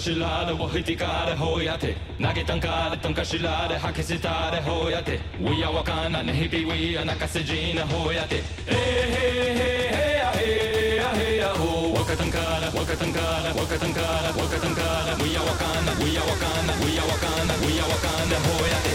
tankashilare wa hitikare hoyate. Nage tankare tankashilare hakesitare hoyate. Wiya wakana nehipi wiya nakasejina hoyate. Hey hey hey hey hey ho wakatankara wakatankara wakatankara wakatankara wiya wakana wiya wakana wiya wakana wiya wakana Ho yate.